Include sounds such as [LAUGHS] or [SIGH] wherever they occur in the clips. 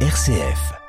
RCF.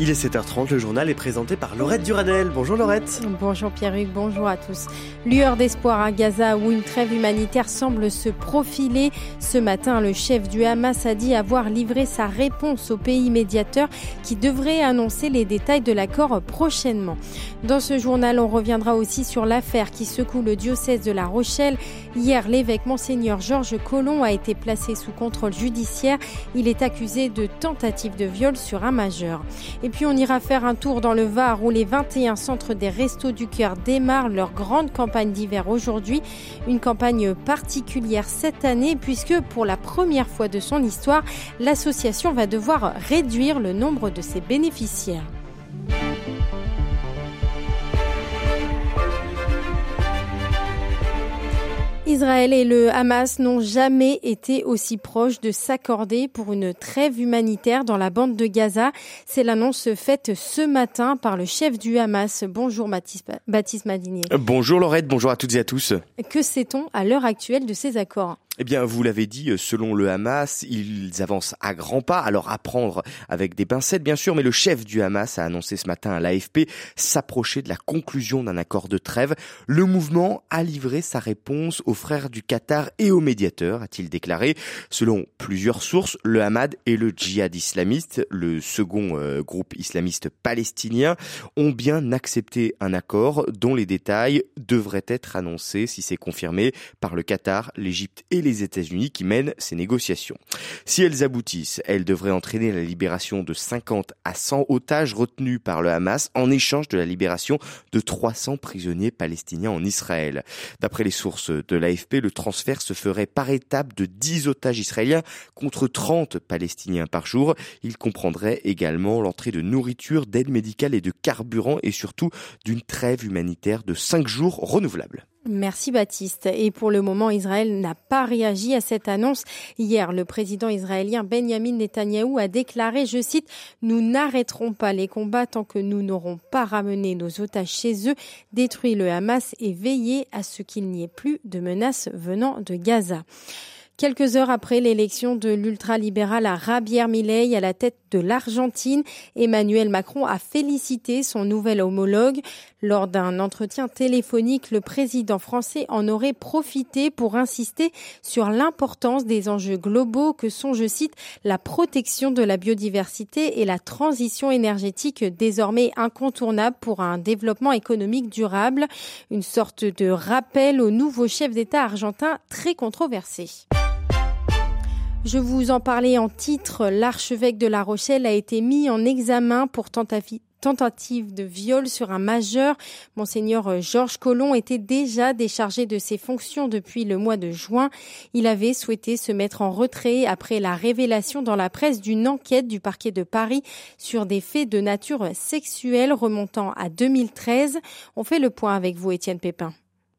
Il est 7h30, le journal est présenté par Laurette Duradel. Bonjour Laurette. Bonjour Pierre-Hugues, bonjour à tous. Lueur d'espoir à Gaza où une trêve humanitaire semble se profiler. Ce matin, le chef du Hamas a dit avoir livré sa réponse au pays médiateur qui devrait annoncer les détails de l'accord prochainement. Dans ce journal, on reviendra aussi sur l'affaire qui secoue le diocèse de La Rochelle. Hier, l'évêque Monseigneur Georges Collomb a été placé sous contrôle judiciaire. Il est accusé de tentative de viol sur un majeur. Puis on ira faire un tour dans le Var où les 21 centres des Restos du Cœur démarrent leur grande campagne d'hiver aujourd'hui. Une campagne particulière cette année puisque pour la première fois de son histoire, l'association va devoir réduire le nombre de ses bénéficiaires. Israël et le Hamas n'ont jamais été aussi proches de s'accorder pour une trêve humanitaire dans la bande de Gaza. C'est l'annonce faite ce matin par le chef du Hamas. Bonjour Baptiste Madinier. Bonjour Laurette, bonjour à toutes et à tous. Que sait-on à l'heure actuelle de ces accords? Eh bien, vous l'avez dit, selon le Hamas, ils avancent à grands pas. Alors, à prendre avec des pincettes, bien sûr, mais le chef du Hamas a annoncé ce matin à l'AFP s'approcher de la conclusion d'un accord de trêve. Le mouvement a livré sa réponse aux frères du Qatar et aux médiateurs, a-t-il déclaré. Selon plusieurs sources, le Hamad et le djihad islamiste, le second euh, groupe islamiste palestinien, ont bien accepté un accord dont les détails devraient être annoncés, si c'est confirmé, par le Qatar, l'Égypte et les les États-Unis qui mènent ces négociations. Si elles aboutissent, elles devraient entraîner la libération de 50 à 100 otages retenus par le Hamas en échange de la libération de 300 prisonniers palestiniens en Israël. D'après les sources de l'AFP, le transfert se ferait par étapes de 10 otages israéliens contre 30 palestiniens par jour. Il comprendrait également l'entrée de nourriture, d'aide médicale et de carburant et surtout d'une trêve humanitaire de 5 jours renouvelable. Merci Baptiste. Et pour le moment, Israël n'a pas réagi à cette annonce. Hier, le président israélien Benjamin Netanyahou a déclaré, je cite, Nous n'arrêterons pas les combats tant que nous n'aurons pas ramené nos otages chez eux, détruit le Hamas et veillé à ce qu'il n'y ait plus de menaces venant de Gaza. Quelques heures après l'élection de l'ultralibéral à Rabière Milei à la tête de l'Argentine, Emmanuel Macron a félicité son nouvel homologue. Lors d'un entretien téléphonique, le président français en aurait profité pour insister sur l'importance des enjeux globaux que sont, je cite, la protection de la biodiversité et la transition énergétique désormais incontournable pour un développement économique durable. Une sorte de rappel au nouveau chef d'État argentin très controversé. Je vous en parlais en titre, l'archevêque de La Rochelle a été mis en examen pour tentative de viol sur un majeur. Monseigneur Georges Collomb était déjà déchargé de ses fonctions depuis le mois de juin. Il avait souhaité se mettre en retrait après la révélation dans la presse d'une enquête du parquet de Paris sur des faits de nature sexuelle remontant à 2013. On fait le point avec vous, Étienne Pépin.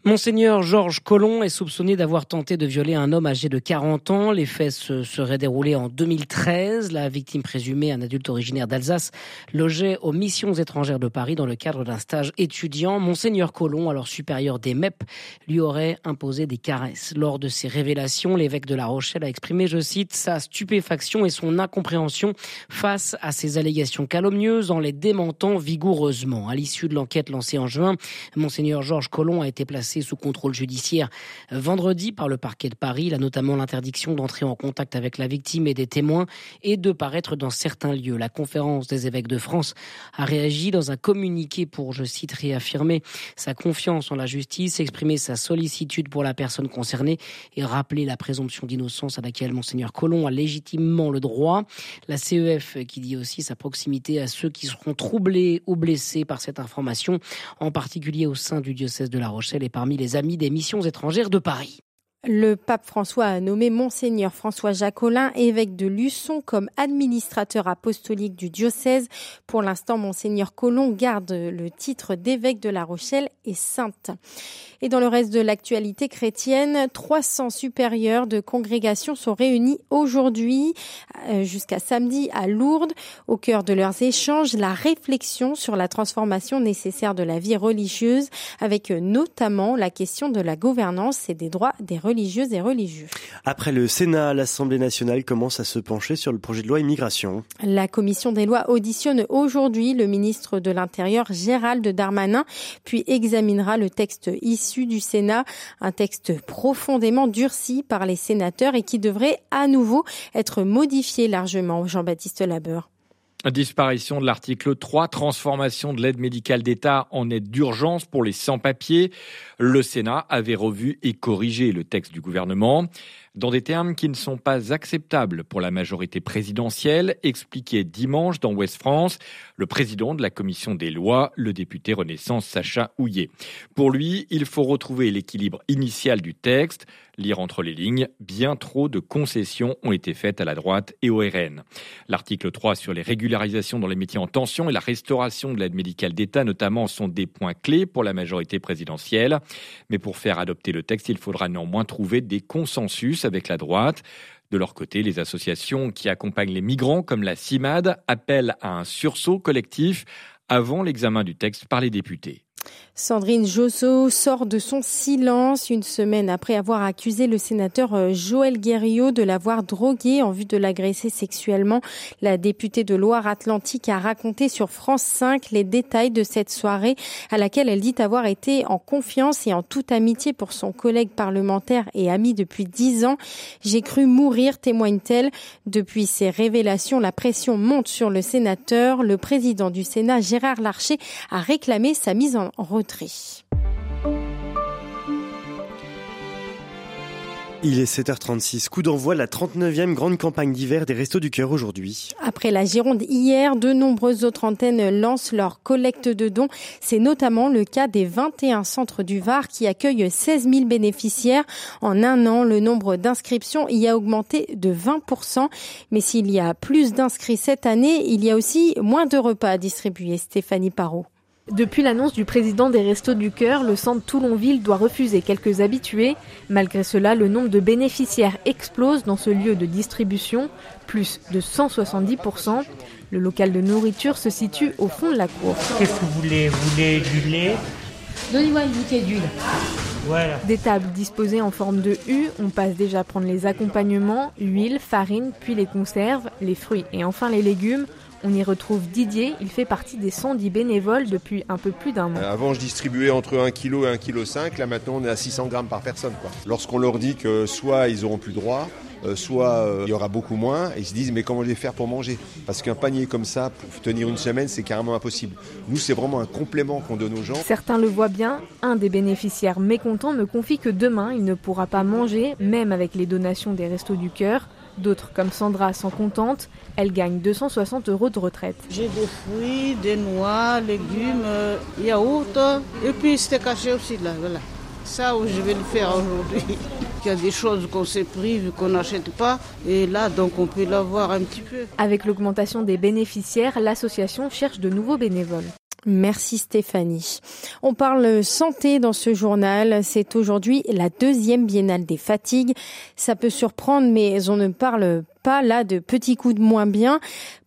Monseigneur Georges Collomb est soupçonné d'avoir tenté de violer un homme âgé de 40 ans. Les faits se seraient déroulés en 2013. La victime présumée, un adulte originaire d'Alsace, logeait aux missions étrangères de Paris dans le cadre d'un stage étudiant. Monseigneur Collomb, alors supérieur des MEP, lui aurait imposé des caresses. Lors de ces révélations, l'évêque de La Rochelle a exprimé, je cite, sa stupéfaction et son incompréhension face à ces allégations calomnieuses en les démentant vigoureusement. À l'issue de l'enquête lancée en juin, Monseigneur Georges Collomb a été placé sous contrôle judiciaire vendredi par le parquet de Paris. Il a notamment l'interdiction d'entrer en contact avec la victime et des témoins et de paraître dans certains lieux. La conférence des évêques de France a réagi dans un communiqué pour, je cite, réaffirmer sa confiance en la justice, exprimer sa sollicitude pour la personne concernée et rappeler la présomption d'innocence à laquelle Monseigneur Colomb a légitimement le droit. La CEF qui dit aussi sa proximité à ceux qui seront troublés ou blessés par cette information, en particulier au sein du diocèse de La Rochelle et parmi les amis des missions étrangères de Paris. Le pape François a nommé Monseigneur François Jacolin, évêque de Luçon, comme administrateur apostolique du diocèse. Pour l'instant, Monseigneur Colomb garde le titre d'évêque de La Rochelle et Sainte. Et dans le reste de l'actualité chrétienne, 300 supérieurs de congrégations sont réunis aujourd'hui euh, jusqu'à samedi à Lourdes. Au cœur de leurs échanges, la réflexion sur la transformation nécessaire de la vie religieuse, avec notamment la question de la gouvernance et des droits des religieux religieuses et religieux. Après le Sénat, l'Assemblée nationale commence à se pencher sur le projet de loi immigration. La commission des lois auditionne aujourd'hui le ministre de l'Intérieur Gérald Darmanin, puis examinera le texte issu du Sénat, un texte profondément durci par les sénateurs et qui devrait à nouveau être modifié largement. Jean-Baptiste Labeur. Disparition de l'article 3, transformation de l'aide médicale d'État en aide d'urgence pour les sans-papiers. Le Sénat avait revu et corrigé le texte du gouvernement dans des termes qui ne sont pas acceptables pour la majorité présidentielle, expliqué dimanche dans Ouest France le président de la commission des lois, le député Renaissance Sacha Houillet. Pour lui, il faut retrouver l'équilibre initial du texte, lire entre les lignes, bien trop de concessions ont été faites à la droite et au RN. L'article 3 sur les régularisations dans les métiers en tension et la restauration de l'aide médicale d'État notamment sont des points clés pour la majorité présidentielle. Mais pour faire adopter le texte, il faudra néanmoins trouver des consensus avec la droite. De leur côté, les associations qui accompagnent les migrants, comme la CIMAD, appellent à un sursaut collectif avant l'examen du texte par les députés. Sandrine Josso sort de son silence une semaine après avoir accusé le sénateur euh, Joël Guerriot de l'avoir drogué en vue de l'agresser sexuellement. La députée de Loire-Atlantique a raconté sur France 5 les détails de cette soirée à laquelle elle dit avoir été en confiance et en toute amitié pour son collègue parlementaire et ami depuis dix ans. J'ai cru mourir, témoigne-t-elle. Depuis ces révélations, la pression monte sur le sénateur. Le président du Sénat, Gérard Larcher, a réclamé sa mise en retrait. Il est 7h36, coup d'envoi de la 39e grande campagne d'hiver des Restos du Cœur aujourd'hui. Après la Gironde hier, de nombreuses autres antennes lancent leur collecte de dons. C'est notamment le cas des 21 centres du Var qui accueillent 16 000 bénéficiaires. En un an, le nombre d'inscriptions y a augmenté de 20%. Mais s'il y a plus d'inscrits cette année, il y a aussi moins de repas à distribuer. Stéphanie Parot. Depuis l'annonce du président des Restos du Cœur, le centre Toulonville doit refuser quelques habitués. Malgré cela, le nombre de bénéficiaires explose dans ce lieu de distribution, plus de 170%. Le local de nourriture se situe au fond de la cour. Qu'est-ce que vous voulez? Vous voulez du lait? Donnez-moi une bouteille d'huile. Voilà. Des tables disposées en forme de U, on passe déjà prendre les accompagnements, huile, farine, puis les conserves, les fruits et enfin les légumes. On y retrouve Didier, il fait partie des 110 bénévoles depuis un peu plus d'un mois. Euh, avant, je distribuais entre 1 kg et 1 kg 5, là maintenant on est à 600 grammes par personne. Lorsqu'on leur dit que soit ils auront plus droit, euh, soit euh, il y aura beaucoup moins, et ils se disent mais comment je vais faire pour manger? Parce qu'un panier comme ça, pour tenir une semaine, c'est carrément impossible. Nous, c'est vraiment un complément qu'on donne aux gens. Certains le voient bien, un des bénéficiaires mécontents me confie que demain, il ne pourra pas manger, même avec les donations des Restos du Cœur. D'autres, comme Sandra, sont contentes. Elle gagne 260 euros de retraite. J'ai des fruits, des noix, légumes, euh, yaourt et puis c'était caché aussi là. Voilà. Ça, je vais le faire aujourd'hui. [LAUGHS] Il y a des choses qu'on s'est pris vu qu'on n'achète pas. Et là, donc, on peut l'avoir un petit peu. Avec l'augmentation des bénéficiaires, l'association cherche de nouveaux bénévoles. Merci Stéphanie. On parle santé dans ce journal. C'est aujourd'hui la deuxième biennale des fatigues. Ça peut surprendre, mais on ne parle pas là de petits coups de moins bien.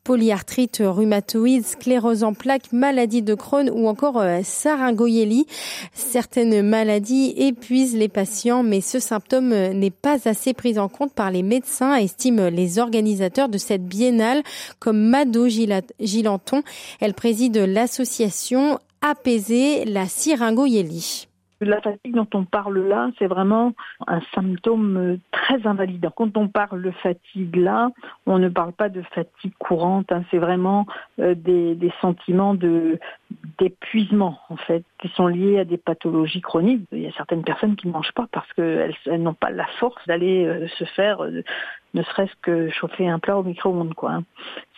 Polyarthrite rhumatoïde, sclérose en plaques, maladie de Crohn ou encore euh, saryngoyélie. Certaines maladies épuisent les patients, mais ce symptôme euh, n'est pas assez pris en compte par les médecins, estiment les organisateurs de cette biennale, comme Mado Gilanton. Elle préside l'association Apaiser la syringoyélie. La fatigue dont on parle là, c'est vraiment un symptôme euh, très invalidant. Quand on parle de fatigue là, on ne parle pas de fatigue courante, hein. c'est vraiment euh, des, sentiments de d'épuisement en fait, qui sont liées à des pathologies chroniques. Il y a certaines personnes qui ne mangent pas parce qu'elles elles, n'ont pas la force d'aller euh, se faire euh, ne serait-ce que chauffer un plat au micro-ondes. quoi. Hein.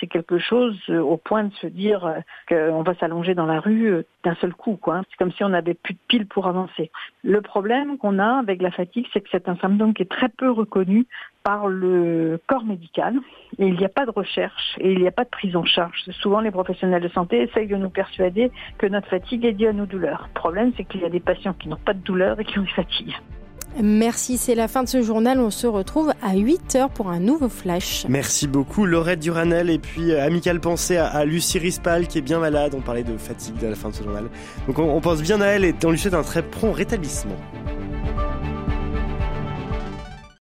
C'est quelque chose euh, au point de se dire qu'on va s'allonger dans la rue d'un seul coup. quoi. Hein. C'est comme si on n'avait plus de piles pour avancer. Le problème qu'on a avec la fatigue, c'est que c'est un symptôme qui est très peu reconnu par le corps médical et il n'y a pas de recherche et il n'y a pas de prise en charge. Souvent, les professionnels de santé essayent de nous persuader que notre fatigue est due à nos douleurs. Le problème, c'est qu'il y a des patients qui n'ont pas de douleur et qui ont des fatigues. Merci, c'est la fin de ce journal. On se retrouve à 8h pour un nouveau flash. Merci beaucoup Laurette Duranel et puis euh, amicale pensée à, Lucie Rispal qui est bien malade. On parlait de fatigue à la fin de ce journal. Donc on, on pense bien à elle et on lui souhaite un très prompt rétablissement.